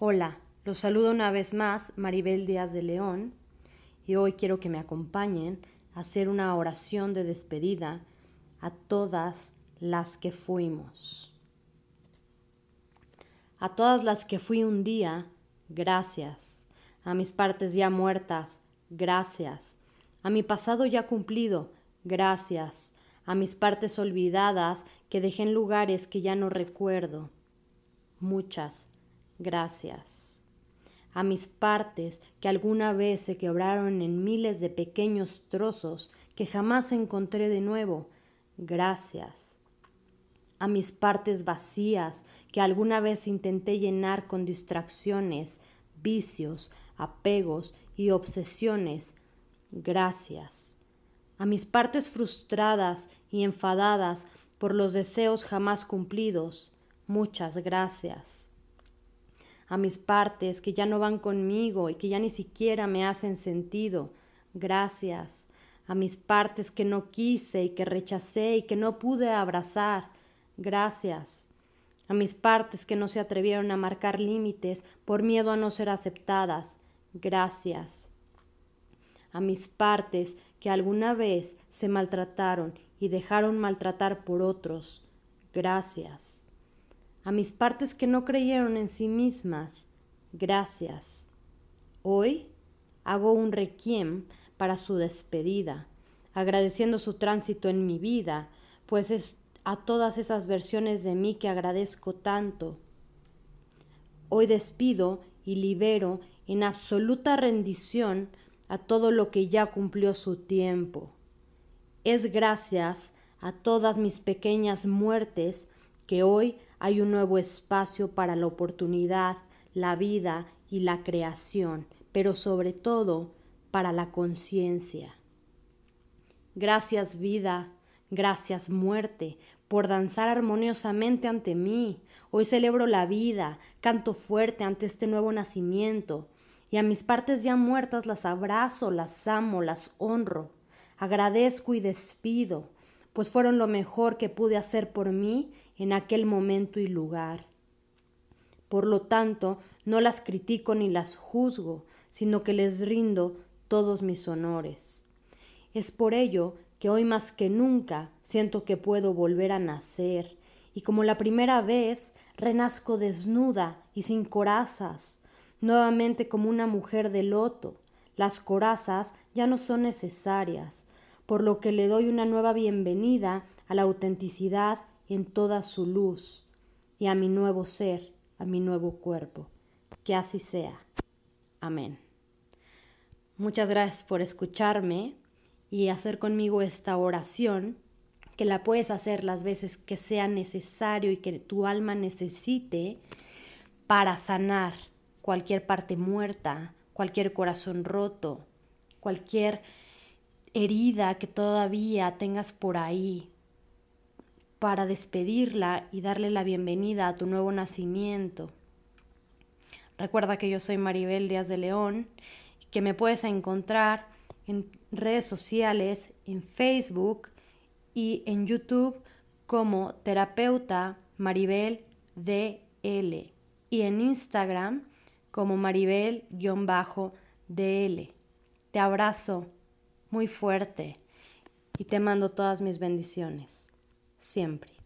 Hola, los saludo una vez más Maribel Díaz de León y hoy quiero que me acompañen a hacer una oración de despedida a todas las que fuimos. A todas las que fui un día, gracias. A mis partes ya muertas, gracias. A mi pasado ya cumplido, gracias. A mis partes olvidadas que dejé en lugares que ya no recuerdo. Muchas gracias. A mis partes que alguna vez se quebraron en miles de pequeños trozos que jamás encontré de nuevo, gracias. A mis partes vacías que alguna vez intenté llenar con distracciones, vicios, apegos y obsesiones, gracias. A mis partes frustradas y enfadadas por los deseos jamás cumplidos, muchas gracias a mis partes que ya no van conmigo y que ya ni siquiera me hacen sentido. Gracias a mis partes que no quise y que rechacé y que no pude abrazar. Gracias a mis partes que no se atrevieron a marcar límites por miedo a no ser aceptadas. Gracias a mis partes que alguna vez se maltrataron y dejaron maltratar por otros. Gracias a mis partes que no creyeron en sí mismas, gracias. Hoy hago un requiem para su despedida, agradeciendo su tránsito en mi vida, pues es a todas esas versiones de mí que agradezco tanto. Hoy despido y libero en absoluta rendición a todo lo que ya cumplió su tiempo. Es gracias a todas mis pequeñas muertes que hoy hay un nuevo espacio para la oportunidad, la vida y la creación, pero sobre todo para la conciencia. Gracias vida, gracias muerte, por danzar armoniosamente ante mí. Hoy celebro la vida, canto fuerte ante este nuevo nacimiento, y a mis partes ya muertas las abrazo, las amo, las honro, agradezco y despido, pues fueron lo mejor que pude hacer por mí en aquel momento y lugar. Por lo tanto, no las critico ni las juzgo, sino que les rindo todos mis honores. Es por ello que hoy más que nunca siento que puedo volver a nacer, y como la primera vez renazco desnuda y sin corazas, nuevamente como una mujer de loto. Las corazas ya no son necesarias, por lo que le doy una nueva bienvenida a la autenticidad en toda su luz y a mi nuevo ser, a mi nuevo cuerpo. Que así sea. Amén. Muchas gracias por escucharme y hacer conmigo esta oración, que la puedes hacer las veces que sea necesario y que tu alma necesite para sanar cualquier parte muerta, cualquier corazón roto, cualquier herida que todavía tengas por ahí, para despedirla y darle la bienvenida a tu nuevo nacimiento. Recuerda que yo soy Maribel Díaz de León, que me puedes encontrar en redes sociales, en Facebook y en YouTube como terapeuta Maribel DL y en Instagram como Maribel-DL. Te abrazo muy fuerte y te mando todas mis bendiciones siempre.